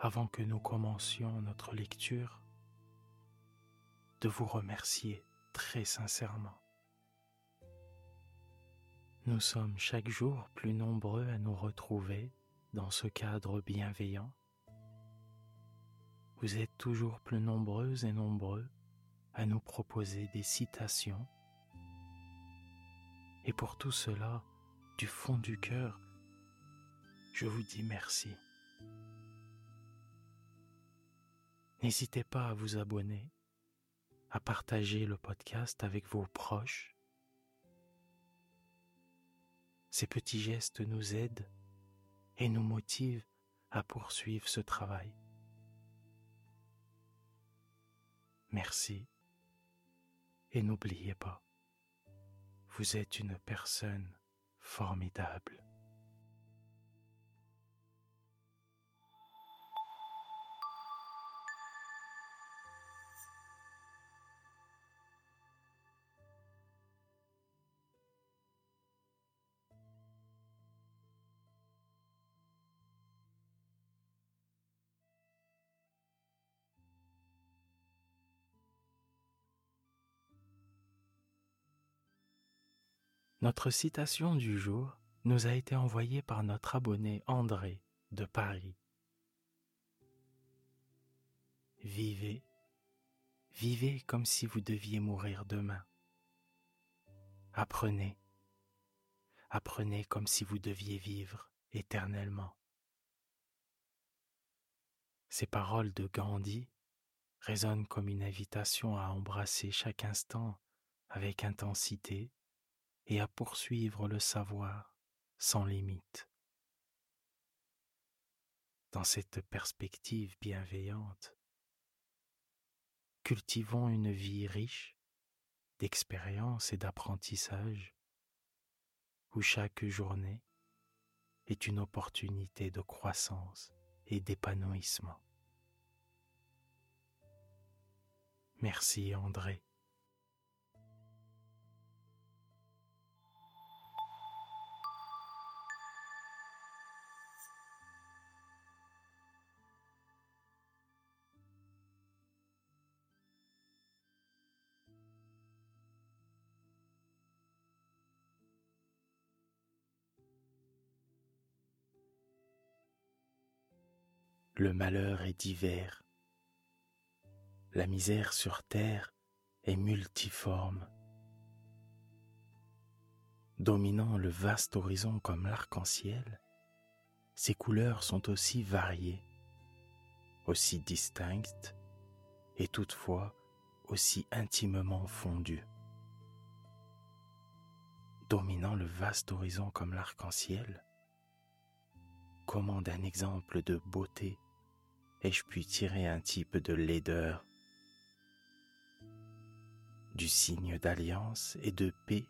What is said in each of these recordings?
avant que nous commencions notre lecture, de vous remercier très sincèrement. Nous sommes chaque jour plus nombreux à nous retrouver dans ce cadre bienveillant. Vous êtes toujours plus nombreuses et nombreux à nous proposer des citations. Et pour tout cela, du fond du cœur, je vous dis merci. N'hésitez pas à vous abonner, à partager le podcast avec vos proches. Ces petits gestes nous aident et nous motivent à poursuivre ce travail. Merci et n'oubliez pas, vous êtes une personne formidable. Notre citation du jour nous a été envoyée par notre abonné André de Paris. Vivez, vivez comme si vous deviez mourir demain. Apprenez, apprenez comme si vous deviez vivre éternellement. Ces paroles de Gandhi résonnent comme une invitation à embrasser chaque instant avec intensité et à poursuivre le savoir sans limite. Dans cette perspective bienveillante, cultivons une vie riche d'expérience et d'apprentissage où chaque journée est une opportunité de croissance et d'épanouissement. Merci André. Le malheur est divers. La misère sur terre est multiforme. Dominant le vaste horizon comme l'arc-en-ciel, ses couleurs sont aussi variées, aussi distinctes et toutefois aussi intimement fondues. Dominant le vaste horizon comme l'arc-en-ciel, comment d'un exemple de beauté ai-je pu tirer un type de laideur Du signe d'alliance et de paix,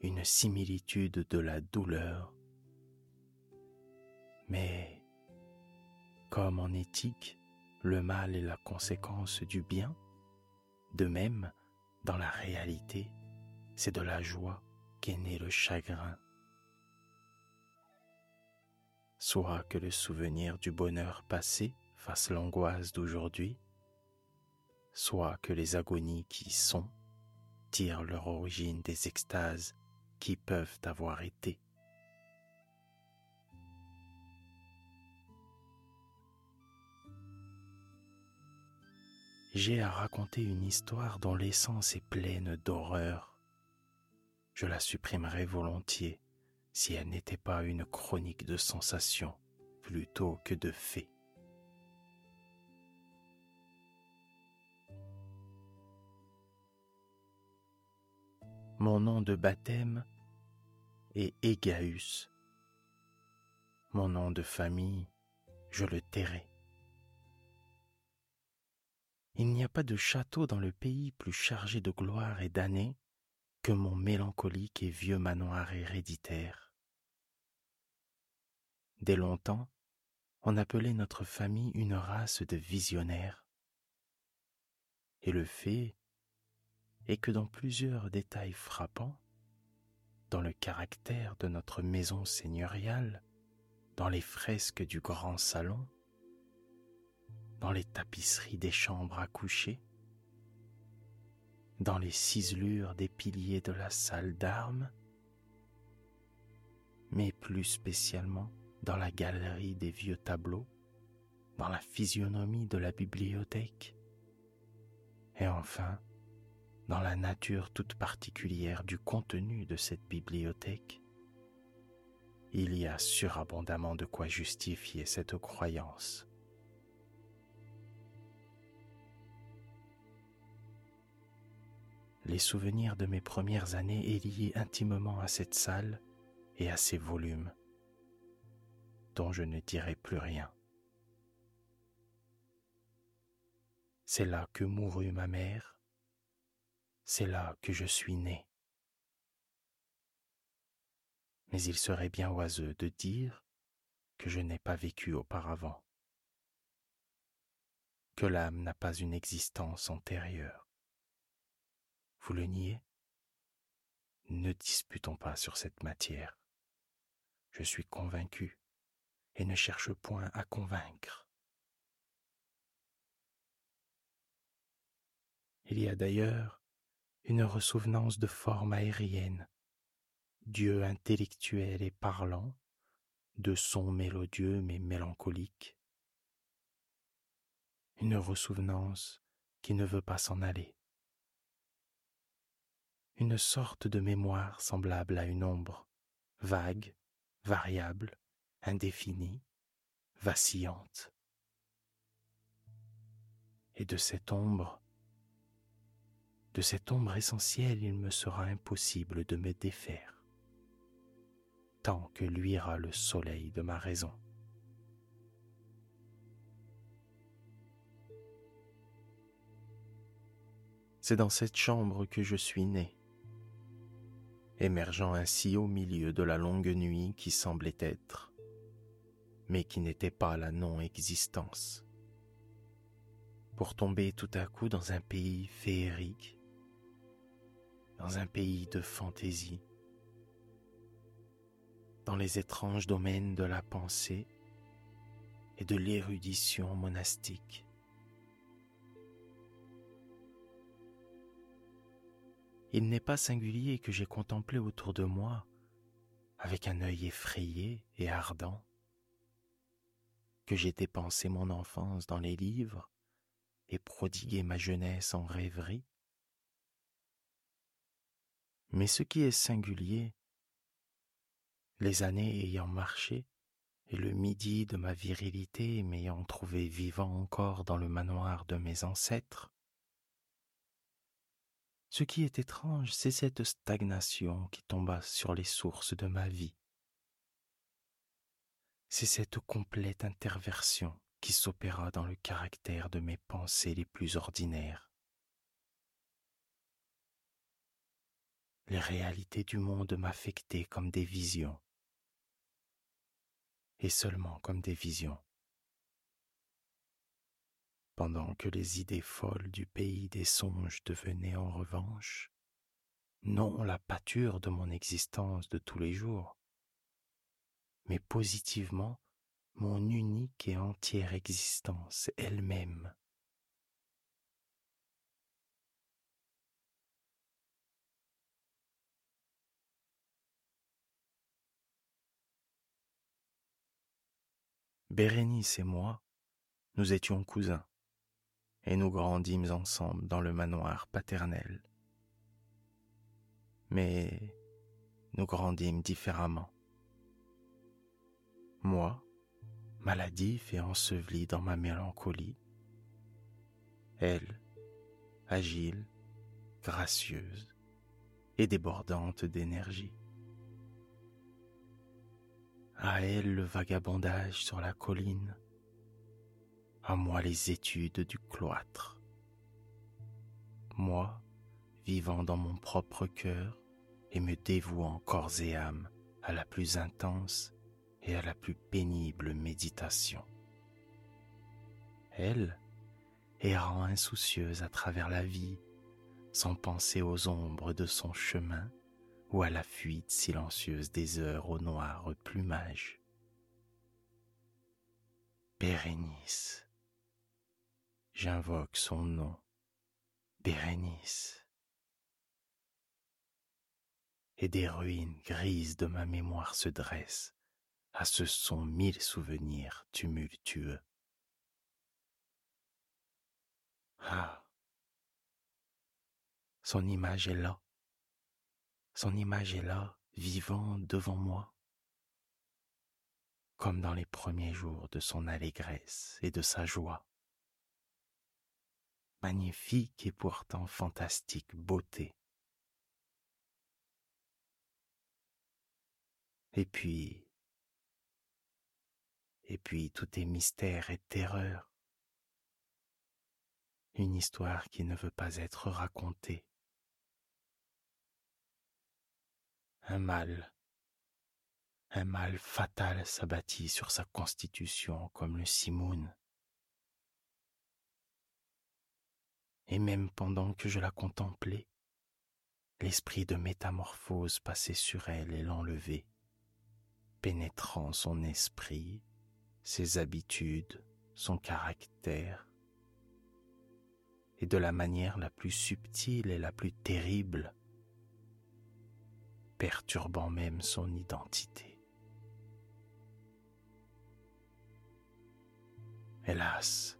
une similitude de la douleur. Mais, comme en éthique, le mal est la conséquence du bien, de même, dans la réalité, c'est de la joie qu'est né le chagrin. Soit que le souvenir du bonheur passé face l'angoisse d'aujourd'hui, soit que les agonies qui sont tirent leur origine des extases qui peuvent avoir été. j'ai à raconter une histoire dont l'essence est pleine d'horreur. Je la supprimerais volontiers si elle n'était pas une chronique de sensations plutôt que de faits. Mon nom de baptême est Égaüs. Mon nom de famille, je le tairai. Il n'y a pas de château dans le pays plus chargé de gloire et d'années que mon mélancolique et vieux manoir héréditaire. Dès longtemps, on appelait notre famille une race de visionnaires. Et le fait est que dans plusieurs détails frappants, dans le caractère de notre maison seigneuriale, dans les fresques du grand salon, dans les tapisseries des chambres à coucher, dans les ciselures des piliers de la salle d'armes, mais plus spécialement dans la galerie des vieux tableaux, dans la physionomie de la bibliothèque, et enfin dans la nature toute particulière du contenu de cette bibliothèque, il y a surabondamment de quoi justifier cette croyance. Les souvenirs de mes premières années est liés intimement à cette salle et à ses volumes, dont je ne dirai plus rien. C'est là que mourut ma mère, c'est là que je suis né. Mais il serait bien oiseux de dire que je n'ai pas vécu auparavant, que l'âme n'a pas une existence antérieure. Vous le niez? Ne disputons pas sur cette matière. Je suis convaincu et ne cherche point à convaincre. Il y a d'ailleurs une ressouvenance de forme aérienne, Dieu intellectuel et parlant, de sons mélodieux mais mélancoliques, une ressouvenance qui ne veut pas s'en aller. Une sorte de mémoire semblable à une ombre, vague, variable, indéfinie, vacillante. Et de cette ombre, de cette ombre essentielle, il me sera impossible de me défaire, tant que luira le soleil de ma raison. C'est dans cette chambre que je suis né, émergeant ainsi au milieu de la longue nuit qui semblait être, mais qui n'était pas la non-existence, pour tomber tout à coup dans un pays féerique, dans un pays de fantaisie, dans les étranges domaines de la pensée et de l'érudition monastique. il n'est pas singulier que j'ai contemplé autour de moi, avec un œil effrayé et ardent, que j'ai dépensé mon enfance dans les livres et prodigué ma jeunesse en rêverie. Mais ce qui est singulier, les années ayant marché et le midi de ma virilité m'ayant trouvé vivant encore dans le manoir de mes ancêtres, ce qui est étrange, c'est cette stagnation qui tomba sur les sources de ma vie. C'est cette complète interversion qui s'opéra dans le caractère de mes pensées les plus ordinaires. Les réalités du monde m'affectaient comme des visions, et seulement comme des visions pendant que les idées folles du pays des songes devenaient en revanche non la pâture de mon existence de tous les jours, mais positivement mon unique et entière existence elle-même. Bérénice et moi, nous étions cousins et nous grandîmes ensemble dans le manoir paternel. Mais nous grandîmes différemment. Moi, maladif et enseveli dans ma mélancolie, elle, agile, gracieuse et débordante d'énergie. À elle le vagabondage sur la colline, à moi les études du cloître. Moi, vivant dans mon propre cœur et me dévouant corps et âme à la plus intense et à la plus pénible méditation. Elle, errant insoucieuse à travers la vie, sans penser aux ombres de son chemin ou à la fuite silencieuse des heures au noir plumage. Bérénice, j'invoque son nom, Bérénice. Et des ruines grises de ma mémoire se dressent à ce son mille souvenirs tumultueux. Ah, son image est là, son image est là, vivant devant moi, comme dans les premiers jours de son allégresse et de sa joie. Magnifique et pourtant fantastique beauté. Et puis, et puis tout est mystère et terreur. Une histoire qui ne veut pas être racontée. Un mal, un mal fatal s'abattit sur sa constitution comme le simoun. Et même pendant que je la contemplais, l'esprit de métamorphose passait sur elle et l'enlevait, pénétrant son esprit ses habitudes, son caractère, et de la manière la plus subtile et la plus terrible, perturbant même son identité. Hélas,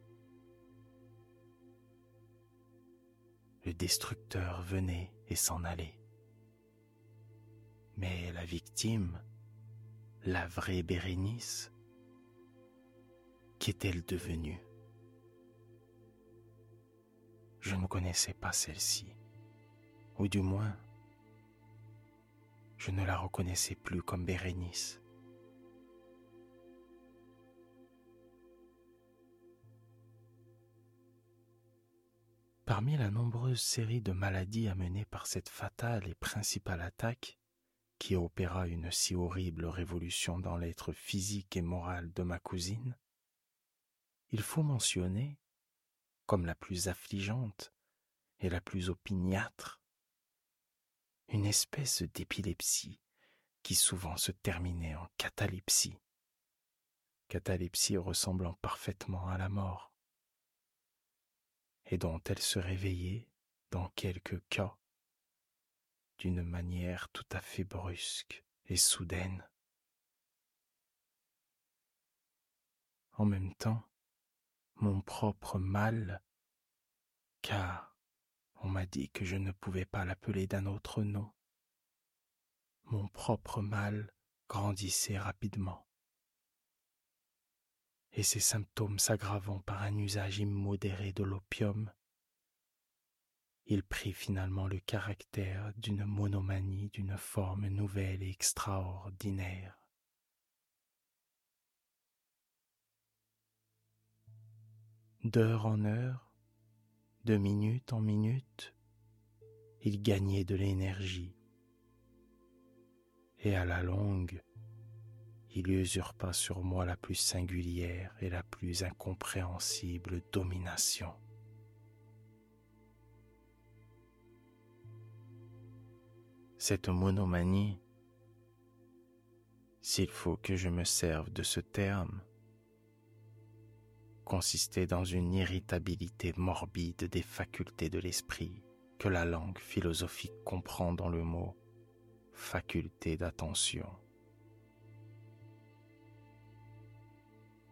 le destructeur venait et s'en allait. Mais la victime, la vraie Bérénice, qu'est-elle devenue? Je ne connaissais pas celle-ci, ou du moins, je ne la reconnaissais plus comme Bérénice. Parmi la nombreuse série de maladies amenées par cette fatale et principale attaque, qui opéra une si horrible révolution dans l'être physique et moral de ma cousine, il faut mentionner, comme la plus affligeante et la plus opiniâtre, une espèce d'épilepsie qui souvent se terminait en catalepsie, catalepsie ressemblant parfaitement à la mort, et dont elle se réveillait, dans quelques cas, d'une manière tout à fait brusque et soudaine. En même temps, mon propre mal, car on m'a dit que je ne pouvais pas l'appeler d'un autre nom. Mon propre mal grandissait rapidement, et ses symptômes s'aggravant par un usage immodéré de l'opium, il prit finalement le caractère d'une monomanie d'une forme nouvelle et extraordinaire. d'heure en heure, de minute en minute, il gagnait de l'énergie. Et à la longue, il usurpa sur moi la plus singulière et la plus incompréhensible domination. Cette monomanie, s'il faut que je me serve de ce terme, consistait dans une irritabilité morbide des facultés de l'esprit que la langue philosophique comprend dans le mot faculté d'attention.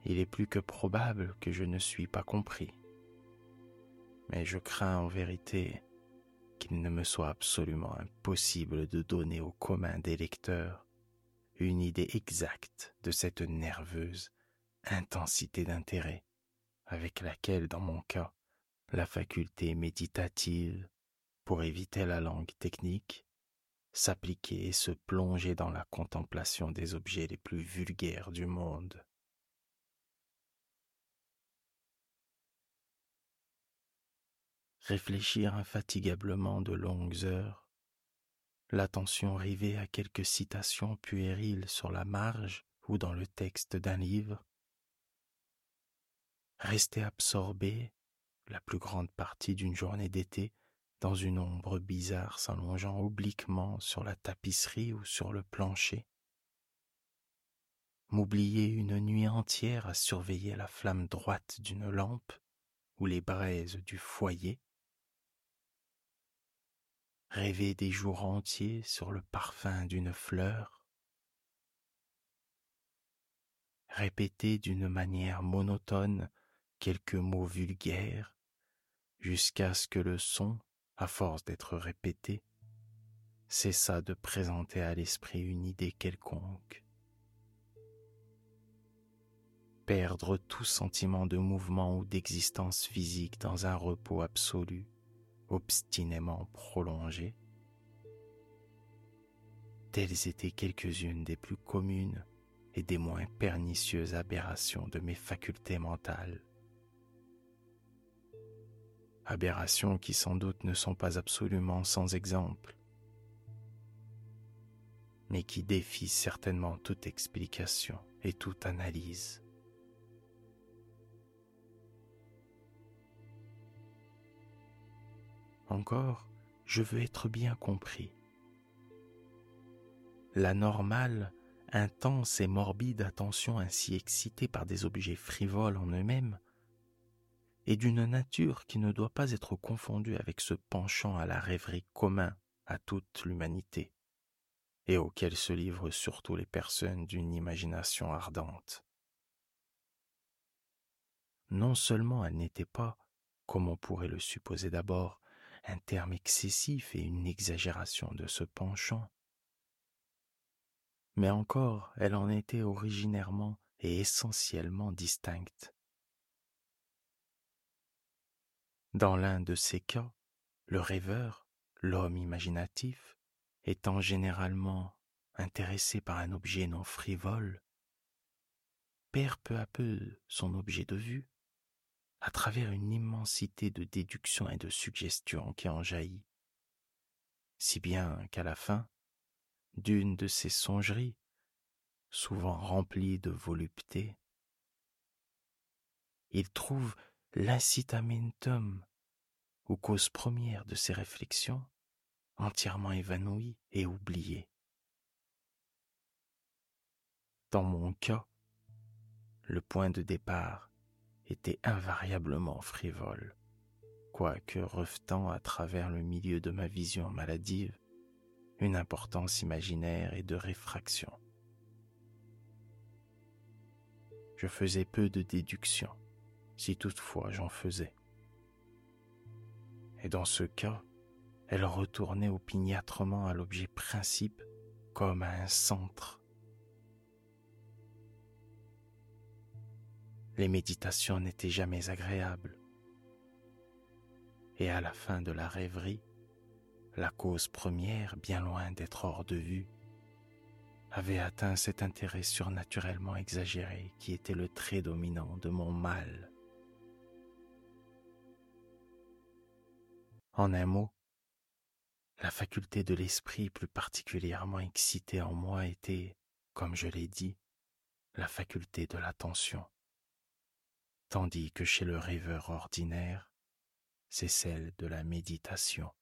Il est plus que probable que je ne suis pas compris, mais je crains en vérité qu'il ne me soit absolument impossible de donner au commun des lecteurs une idée exacte de cette nerveuse intensité d'intérêt avec laquelle, dans mon cas, la faculté méditative, pour éviter la langue technique, s'appliquer et se plonger dans la contemplation des objets les plus vulgaires du monde. Réfléchir infatigablement de longues heures, l'attention rivée à quelques citations puériles sur la marge ou dans le texte d'un livre, rester absorbé la plus grande partie d'une journée d'été dans une ombre bizarre s'allongeant obliquement sur la tapisserie ou sur le plancher. M'oublier une nuit entière à surveiller la flamme droite d'une lampe ou les braises du foyer. Rêver des jours entiers sur le parfum d'une fleur. Répéter d'une manière monotone quelques mots vulgaires jusqu'à ce que le son, à force d'être répété, cessa de présenter à l'esprit une idée quelconque. Perdre tout sentiment de mouvement ou d'existence physique dans un repos absolu, obstinément prolongé. Telles étaient quelques-unes des plus communes et des moins pernicieuses aberrations de mes facultés mentales aberrations qui sans doute ne sont pas absolument sans exemple, mais qui défient certainement toute explication et toute analyse. Encore, je veux être bien compris. La normale, intense et morbide attention ainsi excitée par des objets frivoles en eux-mêmes et d'une nature qui ne doit pas être confondue avec ce penchant à la rêverie commun à toute l'humanité, et auquel se livrent surtout les personnes d'une imagination ardente. Non seulement elle n'était pas, comme on pourrait le supposer d'abord, un terme excessif et une exagération de ce penchant, mais encore elle en était originairement et essentiellement distincte. Dans l'un de ces cas, le rêveur, l'homme imaginatif, étant généralement intéressé par un objet non frivole, perd peu à peu son objet de vue à travers une immensité de déductions et de suggestions qui en jaillit, si bien qu'à la fin d'une de ces songeries, souvent remplies de volupté, il trouve l'incitamentum ou cause première de ses réflexions entièrement évanouie et oubliée. Dans mon cas, le point de départ était invariablement frivole, quoique rejetant à travers le milieu de ma vision maladive une importance imaginaire et de réfraction. Je faisais peu de déductions si toutefois j'en faisais. Et dans ce cas, elle retournait opiniâtrement à l'objet principe comme à un centre. Les méditations n'étaient jamais agréables. Et à la fin de la rêverie, la cause première, bien loin d'être hors de vue, avait atteint cet intérêt surnaturellement exagéré qui était le trait dominant de mon mal. En un mot, la faculté de l'esprit plus particulièrement excitée en moi était, comme je l'ai dit, la faculté de l'attention, tandis que chez le rêveur ordinaire, c'est celle de la méditation.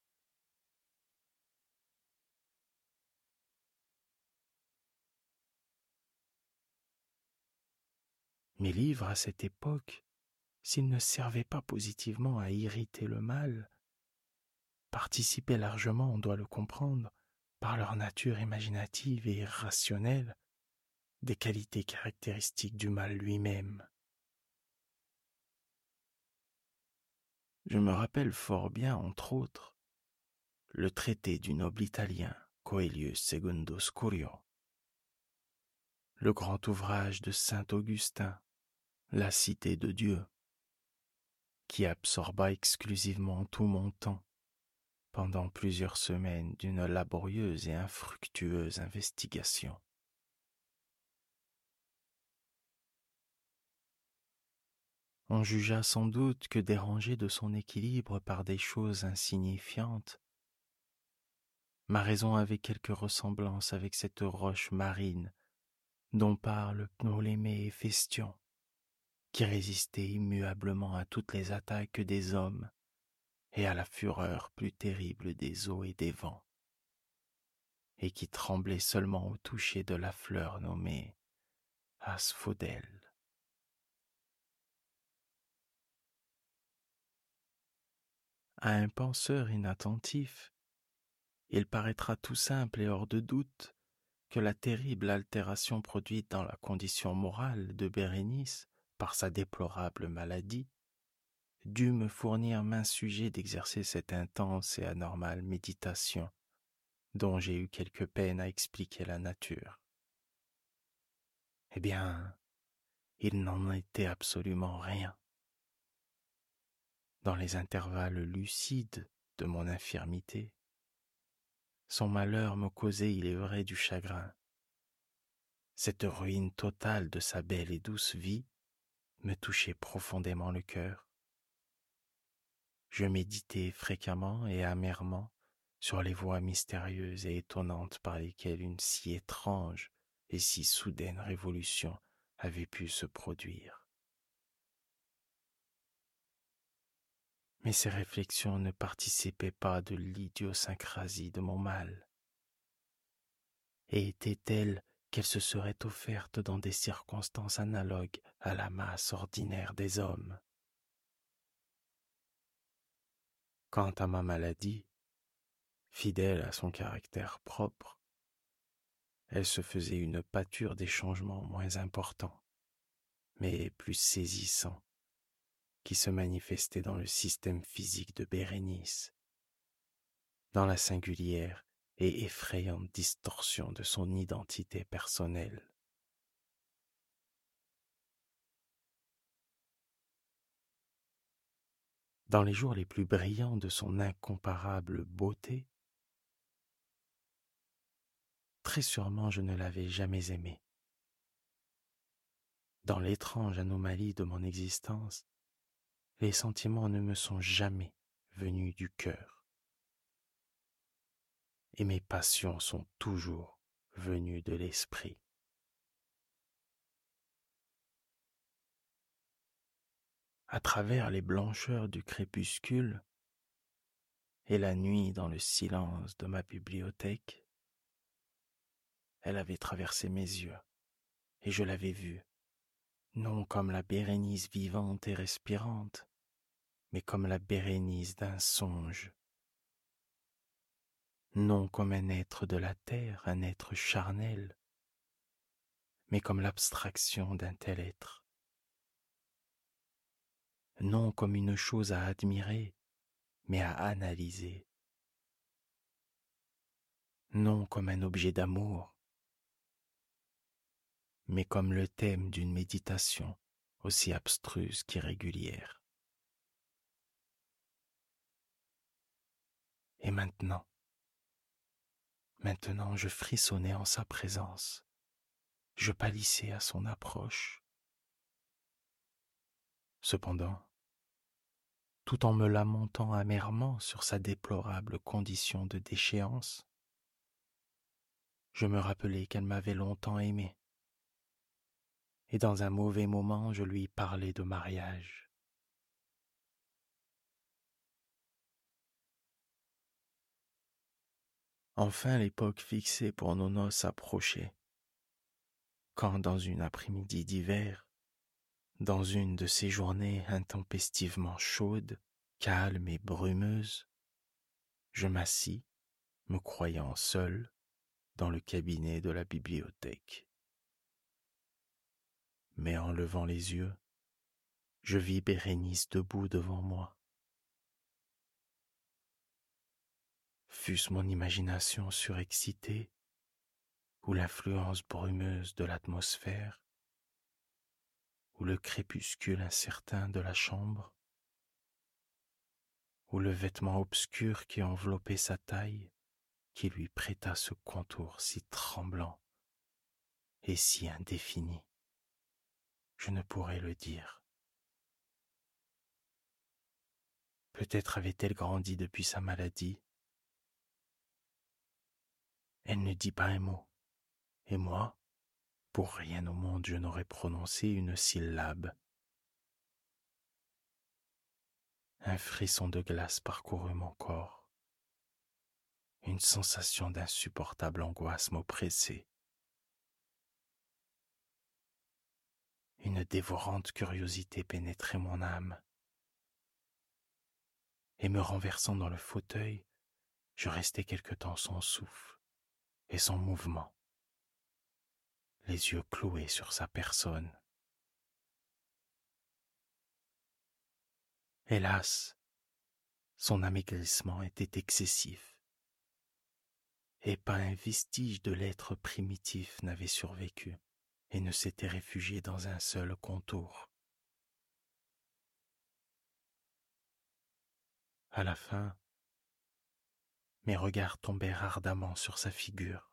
Mes livres à cette époque, s'ils ne servaient pas positivement à irriter le mal, participaient largement, on doit le comprendre, par leur nature imaginative et irrationnelle, des qualités caractéristiques du mal lui-même. Je me rappelle fort bien, entre autres, le traité du noble italien Coelius Segundo Scurio, le grand ouvrage de saint Augustin, La Cité de Dieu, qui absorba exclusivement tout mon temps pendant plusieurs semaines d'une laborieuse et infructueuse investigation. On jugea sans doute que dérangé de son équilibre par des choses insignifiantes, ma raison avait quelque ressemblance avec cette roche marine dont parle Ptolémée et Festion, qui résistait immuablement à toutes les attaques des hommes et à la fureur plus terrible des eaux et des vents, et qui tremblait seulement au toucher de la fleur nommée asphodèle. À un penseur inattentif, il paraîtra tout simple et hors de doute que la terrible altération produite dans la condition morale de Bérénice par sa déplorable maladie dut me fournir main sujet d'exercer cette intense et anormale méditation dont j'ai eu quelque peine à expliquer la nature. Eh bien, il n'en était absolument rien. Dans les intervalles lucides de mon infirmité, son malheur me causait, il est vrai, du chagrin. Cette ruine totale de sa belle et douce vie me touchait profondément le cœur je méditais fréquemment et amèrement sur les voies mystérieuses et étonnantes par lesquelles une si étrange et si soudaine révolution avait pu se produire. Mais ces réflexions ne participaient pas de l'idiosyncrasie de mon mal, et étaient telles qu'elles se seraient offertes dans des circonstances analogues à la masse ordinaire des hommes? Quant à ma maladie, fidèle à son caractère propre, elle se faisait une pâture des changements moins importants, mais plus saisissants, qui se manifestaient dans le système physique de Bérénice, dans la singulière et effrayante distorsion de son identité personnelle. Dans les jours les plus brillants de son incomparable beauté, très sûrement je ne l'avais jamais aimée. Dans l'étrange anomalie de mon existence, les sentiments ne me sont jamais venus du cœur. Et mes passions sont toujours venues de l'esprit. À travers les blancheurs du crépuscule et la nuit dans le silence de ma bibliothèque, elle avait traversé mes yeux et je l'avais vue, non comme la Bérénice vivante et respirante, mais comme la Bérénice d'un songe, non comme un être de la terre, un être charnel, mais comme l'abstraction d'un tel être non comme une chose à admirer, mais à analyser, non comme un objet d'amour, mais comme le thème d'une méditation aussi abstruse qu'irrégulière. Et maintenant, maintenant je frissonnais en sa présence, je pâlissais à son approche. Cependant, tout en me lamentant amèrement sur sa déplorable condition de déchéance. Je me rappelai qu'elle m'avait longtemps aimé, et dans un mauvais moment je lui parlais de mariage. Enfin l'époque fixée pour nos noces approchait, quand dans une après-midi d'hiver, dans une de ces journées intempestivement chaudes, calmes et brumeuses, je m'assis, me croyant seul, dans le cabinet de la bibliothèque. Mais en levant les yeux, je vis Bérénice debout devant moi. Fût-ce mon imagination surexcitée ou l'influence brumeuse de l'atmosphère, ou le crépuscule incertain de la chambre ou le vêtement obscur qui enveloppait sa taille, qui lui prêta ce contour si tremblant et si indéfini. Je ne pourrais le dire. Peut-être avait-elle grandi depuis sa maladie. Elle ne dit pas un mot. Et moi, pour rien au monde je n'aurais prononcé une syllabe. Un frisson de glace parcourut mon corps. Une sensation d'insupportable angoisse m'oppressait. Une dévorante curiosité pénétrait mon âme. Et me renversant dans le fauteuil, je restai quelque temps sans souffle et sans mouvement, les yeux cloués sur sa personne. Hélas, son amaigrissement était excessif, et pas un vestige de l'être primitif n'avait survécu et ne s'était réfugié dans un seul contour. À la fin, mes regards tombèrent ardemment sur sa figure.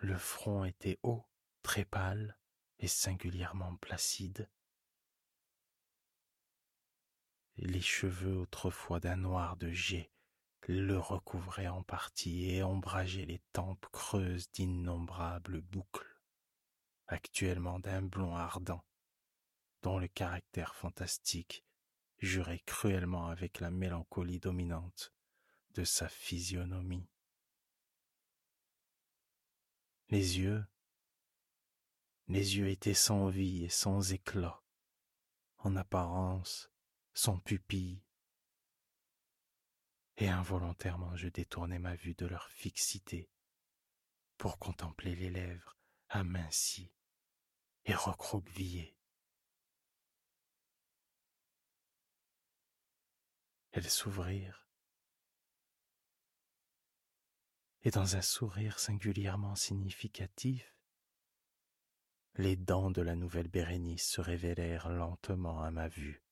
Le front était haut, très pâle et singulièrement placide. Les cheveux autrefois d'un noir de jet le recouvraient en partie et ombrageaient les tempes creuses d'innombrables boucles, actuellement d'un blond ardent, dont le caractère fantastique jurait cruellement avec la mélancolie dominante de sa physionomie. Les yeux, les yeux étaient sans vie et sans éclat, en apparence sans pupille, et involontairement je détournai ma vue de leur fixité pour contempler les lèvres amincies et recroquevillées. Elles s'ouvrirent, et dans un sourire singulièrement significatif, les dents de la nouvelle Bérénice se révélèrent lentement à ma vue.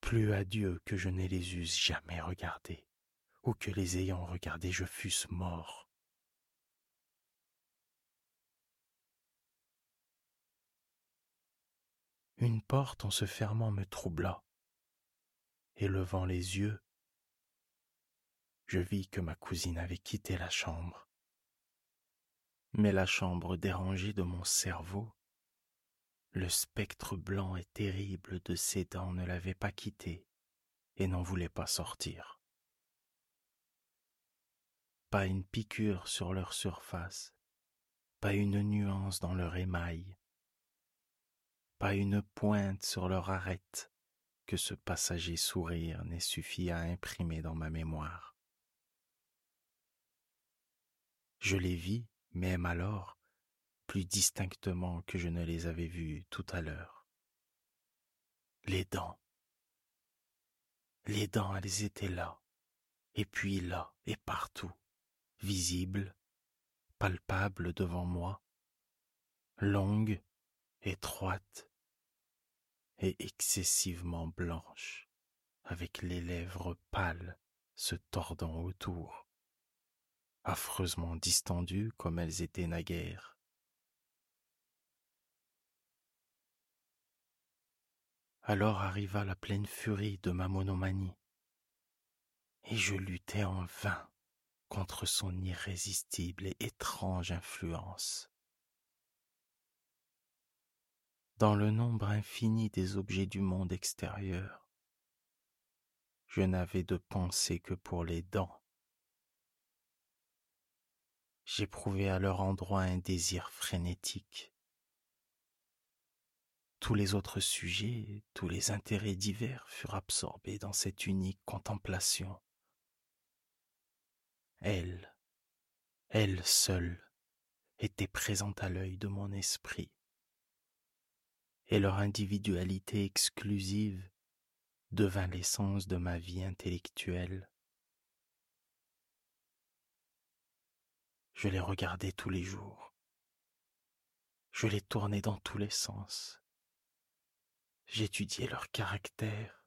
Plus à Dieu que je ne les eusse jamais regardés, ou que les ayant regardés je fusse mort. Une porte en se fermant me troubla, et levant les yeux, je vis que ma cousine avait quitté la chambre. Mais la chambre dérangée de mon cerveau, le spectre blanc et terrible de ses dents ne l'avait pas quitté et n'en voulait pas sortir. Pas une piqûre sur leur surface, pas une nuance dans leur émail, pas une pointe sur leur arête que ce passager sourire n'ait suffi à imprimer dans ma mémoire. Je les vis, même alors, plus distinctement que je ne les avais vus tout à l'heure. Les dents. Les dents, elles étaient là, et puis là, et partout, visibles, palpables devant moi, longues, étroites, et excessivement blanches, avec les lèvres pâles se tordant autour, affreusement distendues comme elles étaient naguère. Alors arriva la pleine furie de ma monomanie, et je luttai en vain contre son irrésistible et étrange influence. dans le nombre infini des objets du monde extérieur. Je n'avais de pensée que pour les dents. J'éprouvais à leur endroit un désir frénétique. Tous les autres sujets, tous les intérêts divers furent absorbés dans cette unique contemplation. Elle, elle seule, était présente à l'œil de mon esprit et leur individualité exclusive devint l'essence de ma vie intellectuelle. Je les regardais tous les jours. Je les tournais dans tous les sens. J'étudiais leur caractère.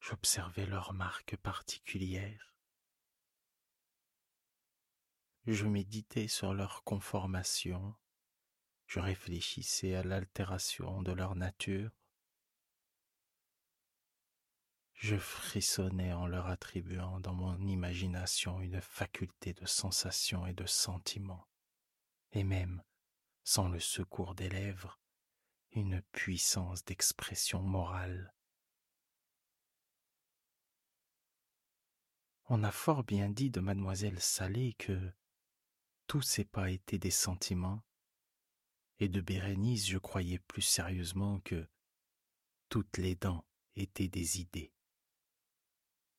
J'observais leurs marques particulières. Je méditais sur leur conformation. Je réfléchissais à l'altération de leur nature. Je frissonnais en leur attribuant dans mon imagination une faculté de sensation et de sentiment, et même, sans le secours des lèvres, une puissance d'expression morale. On a fort bien dit de mademoiselle Salé que tous ces pas étaient des sentiments, et de Bérénice je croyais plus sérieusement que toutes les dents étaient des idées.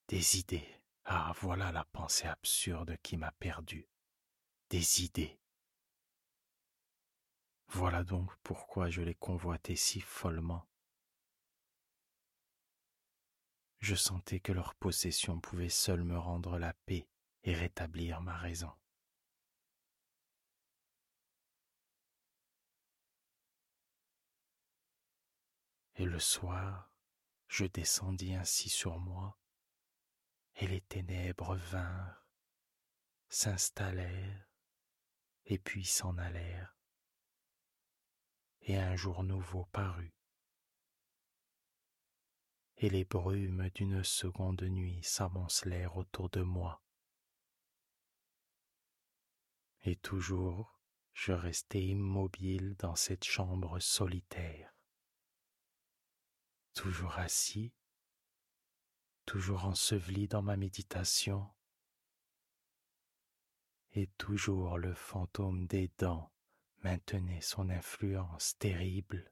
Des idées. Ah, voilà la pensée absurde qui m'a perdu. Des idées. Voilà donc pourquoi je les convoitais si follement. Je sentais que leur possession pouvait seule me rendre la paix et rétablir ma raison. Et le soir, je descendis ainsi sur moi, et les ténèbres vinrent, s'installèrent, et puis s'en allèrent, et un jour nouveau parut, et les brumes d'une seconde nuit s'amoncelèrent autour de moi. Et toujours je restai immobile dans cette chambre solitaire, toujours assis toujours enseveli dans ma méditation, et toujours le fantôme des dents maintenait son influence terrible,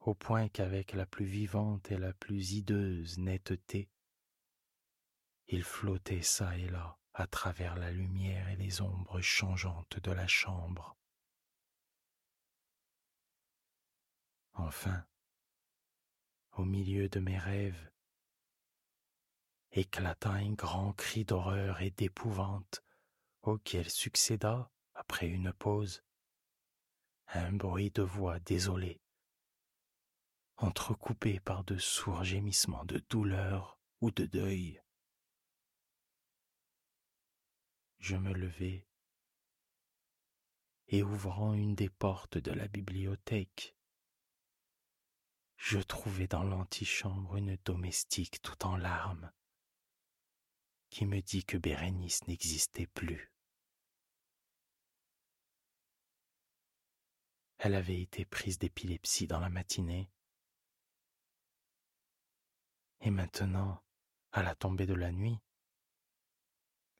au point qu'avec la plus vivante et la plus hideuse netteté, il flottait çà et là à travers la lumière et les ombres changeantes de la chambre. Enfin, au milieu de mes rêves, éclata un grand cri d'horreur et d'épouvante auquel succéda, après une pause, un bruit de voix désolée, entrecoupé par de sourds gémissements de douleur ou de deuil. Je me levai et ouvrant une des portes de la bibliothèque, je trouvai dans l'antichambre une domestique tout en larmes, qui me dit que Bérénice n'existait plus. Elle avait été prise d'épilepsie dans la matinée, et maintenant, à la tombée de la nuit,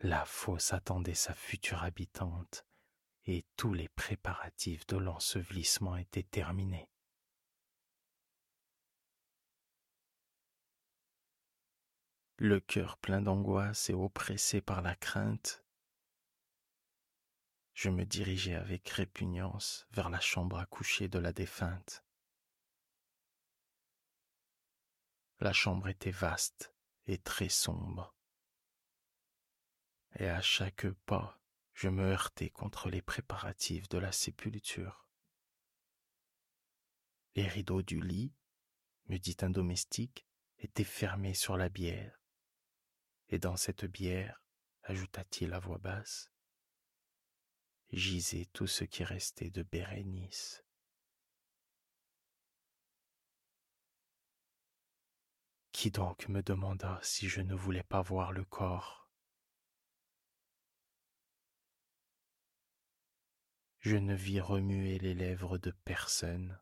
la fosse attendait sa future habitante, et tous les préparatifs de l'ensevelissement étaient terminés. Le cœur plein d'angoisse et oppressé par la crainte, je me dirigeai avec répugnance vers la chambre à coucher de la défunte. La chambre était vaste et très sombre, et à chaque pas je me heurtai contre les préparatifs de la sépulture. Les rideaux du lit, me dit un domestique, étaient fermés sur la bière et dans cette bière, ajouta-t-il à voix basse, gisait tout ce qui restait de Bérénice. Qui donc me demanda si je ne voulais pas voir le corps? Je ne vis remuer les lèvres de personne.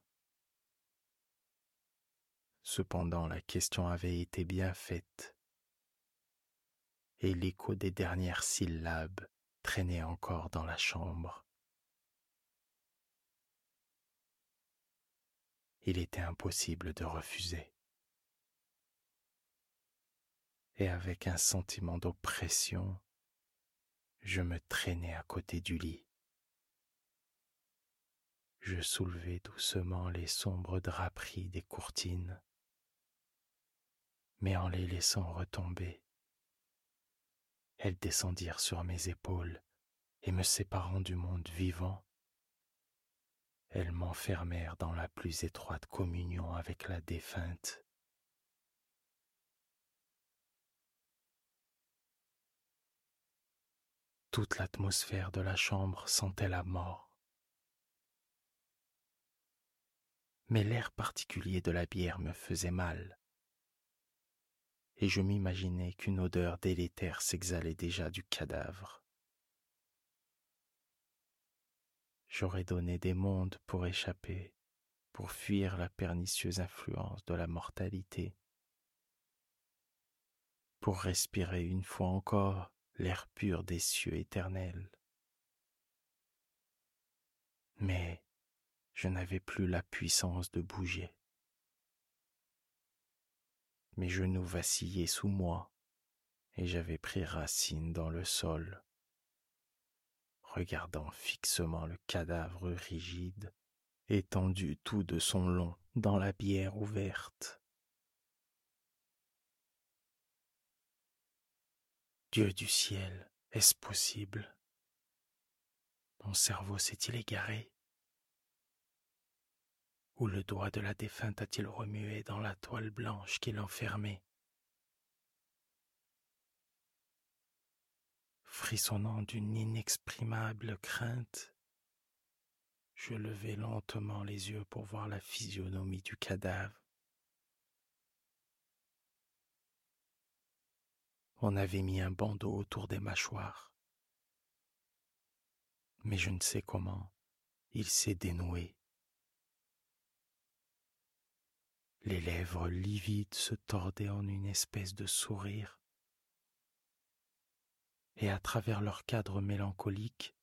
Cependant la question avait été bien faite et l'écho des dernières syllabes traînait encore dans la chambre. Il était impossible de refuser. Et avec un sentiment d'oppression, je me traînais à côté du lit. Je soulevai doucement les sombres draperies des courtines, mais en les laissant retomber, elles descendirent sur mes épaules et me séparant du monde vivant, elles m'enfermèrent dans la plus étroite communion avec la défunte. Toute l'atmosphère de la chambre sentait la mort. Mais l'air particulier de la bière me faisait mal, et je m'imaginais qu'une odeur délétère s'exhalait déjà du cadavre. J'aurais donné des mondes pour échapper, pour fuir la pernicieuse influence de la mortalité, pour respirer une fois encore l'air pur des cieux éternels. Mais je n'avais plus la puissance de bouger. Mes genoux vacillaient sous moi et j'avais pris racine dans le sol, regardant fixement le cadavre rigide, étendu tout de son long dans la bière ouverte. Dieu du ciel, est-ce possible? Mon cerveau s'est-il égaré? Ou le doigt de la défunte a-t-il remué dans la toile blanche qui l'enfermait? Frissonnant d'une inexprimable crainte, je levai lentement les yeux pour voir la physionomie du cadavre. On avait mis un bandeau autour des mâchoires. Mais je ne sais comment, il s'est dénoué. Les lèvres livides se tordaient en une espèce de sourire, et à travers leur cadre mélancolique,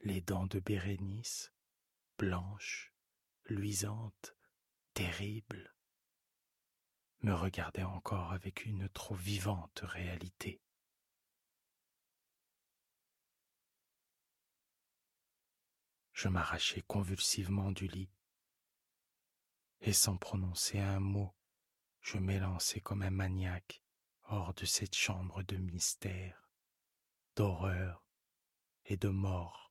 les dents de Bérénice, blanches, luisantes, terribles, me regardait encore avec une trop vivante réalité. Je m'arrachai convulsivement du lit, et sans prononcer un mot, je m'élançai comme un maniaque hors de cette chambre de mystère, d'horreur et de mort.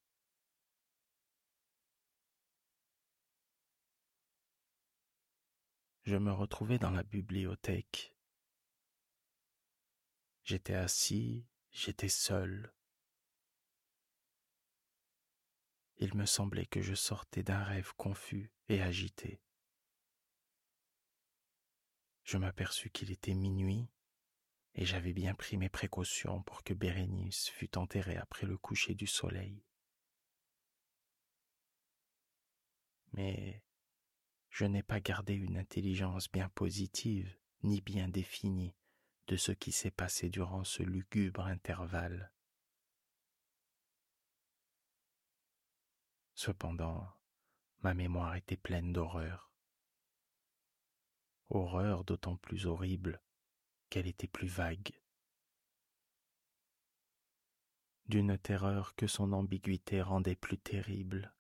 je me retrouvais dans la bibliothèque. J'étais assis, j'étais seul. Il me semblait que je sortais d'un rêve confus et agité. Je m'aperçus qu'il était minuit et j'avais bien pris mes précautions pour que Bérénice fût enterrée après le coucher du soleil. Mais je n'ai pas gardé une intelligence bien positive ni bien définie de ce qui s'est passé durant ce lugubre intervalle. Cependant, ma mémoire était pleine d'horreur. Horreur d'autant plus horrible qu'elle était plus vague. D'une terreur que son ambiguïté rendait plus terrible.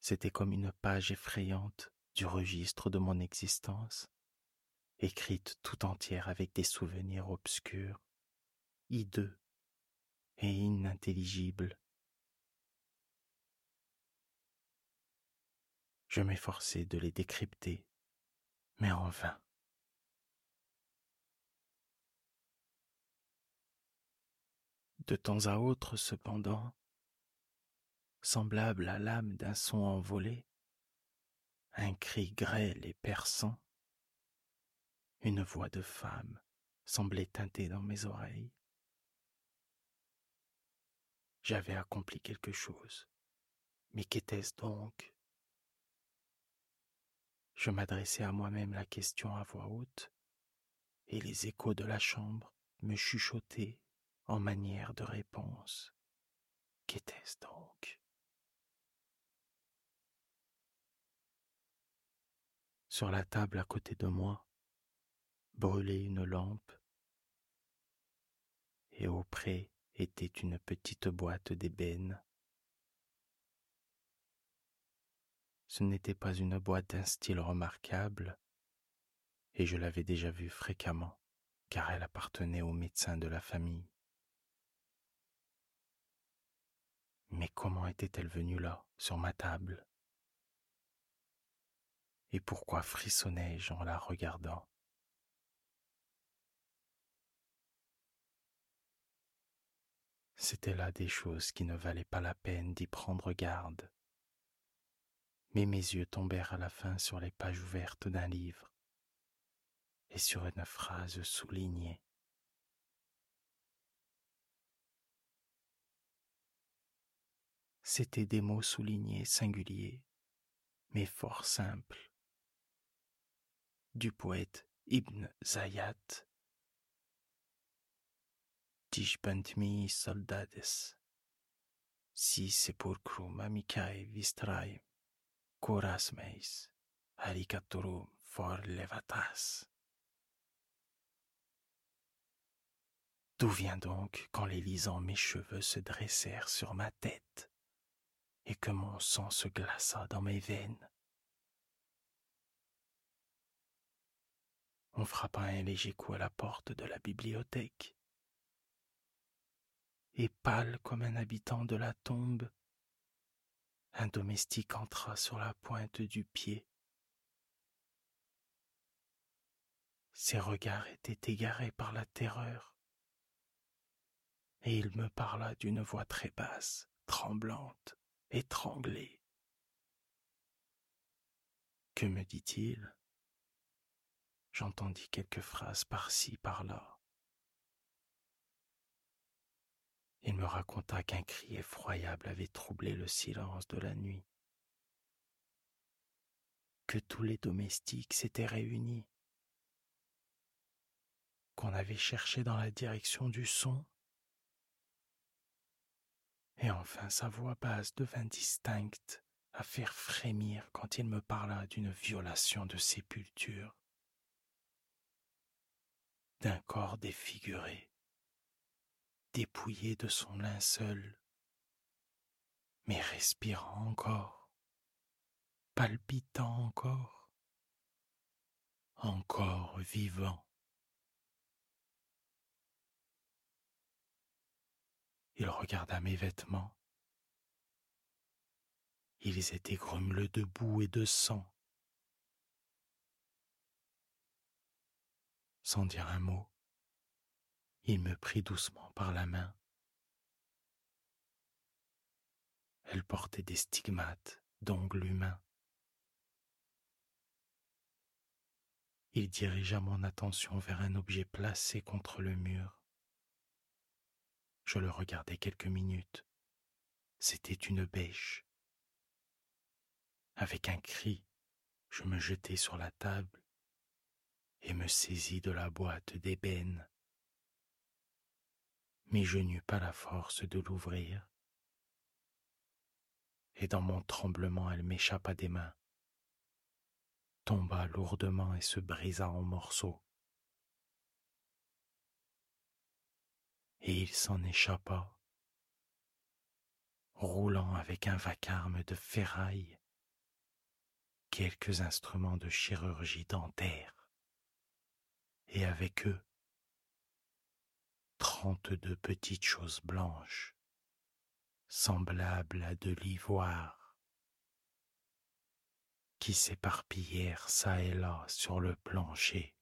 C'était comme une page effrayante du registre de mon existence, écrite tout entière avec des souvenirs obscurs, hideux et inintelligibles. Je m'efforçais de les décrypter, mais en vain. De temps à autre, cependant, semblable à l'âme d'un son envolé, un cri grêle et perçant, une voix de femme semblait teinter dans mes oreilles. J'avais accompli quelque chose, mais qu'était-ce donc? Je m'adressais à moi-même la question à voix haute, et les échos de la chambre me chuchotaient en manière de réponse. Qu'était-ce donc? Sur la table à côté de moi brûlait une lampe et auprès était une petite boîte d'ébène. Ce n'était pas une boîte d'un style remarquable, et je l'avais déjà vue fréquemment, car elle appartenait au médecin de la famille. Mais comment était-elle venue là, sur ma table? Et pourquoi frissonnais-je en la regardant? C'était là des choses qui ne valaient pas la peine d'y prendre garde. Mais mes yeux tombèrent à la fin sur les pages ouvertes d'un livre et sur une phrase soulignée. C'étaient des mots soulignés singuliers, mais fort simples, du poète Ibn Zayat. Mi soldades, si sepulcrum amicae vistrai, curas meis, aricaturum for levatas. D'où vient donc qu'en les lisant mes cheveux se dressèrent sur ma tête et que mon sang se glaça dans mes veines? On frappa un léger coup à la porte de la bibliothèque et pâle comme un habitant de la tombe, un domestique entra sur la pointe du pied. Ses regards étaient égarés par la terreur, et il me parla d'une voix très basse, tremblante, étranglée. Que me dit-il? J'entendis quelques phrases par-ci, par-là. Il me raconta qu'un cri effroyable avait troublé le silence de la nuit, que tous les domestiques s'étaient réunis, qu'on avait cherché dans la direction du son, et enfin sa voix basse devint distincte à faire frémir quand il me parla d'une violation de sépulture, d'un corps défiguré, dépouillé de son linceul, mais respirant encore, palpitant encore, encore vivant. Il regarda mes vêtements. Ils étaient grumeleux de boue et de sang. Sans dire un mot, il me prit doucement par la main. Elle portait des stigmates d'ongles humains. Il dirigea mon attention vers un objet placé contre le mur. Je le regardai quelques minutes. C'était une bêche. Avec un cri, je me jetai sur la table et me saisis de la boîte d'ébène mais je n'eus pas la force de l'ouvrir. Et dans mon tremblement, elle m'échappa des mains, tomba lourdement et se brisa en morceaux. Et il s'en échappa, roulant avec un vacarme de ferraille quelques instruments de chirurgie dentaire, et avec eux trente-deux petites choses blanches, semblables à de l'ivoire, qui s'éparpillèrent çà et là sur le plancher.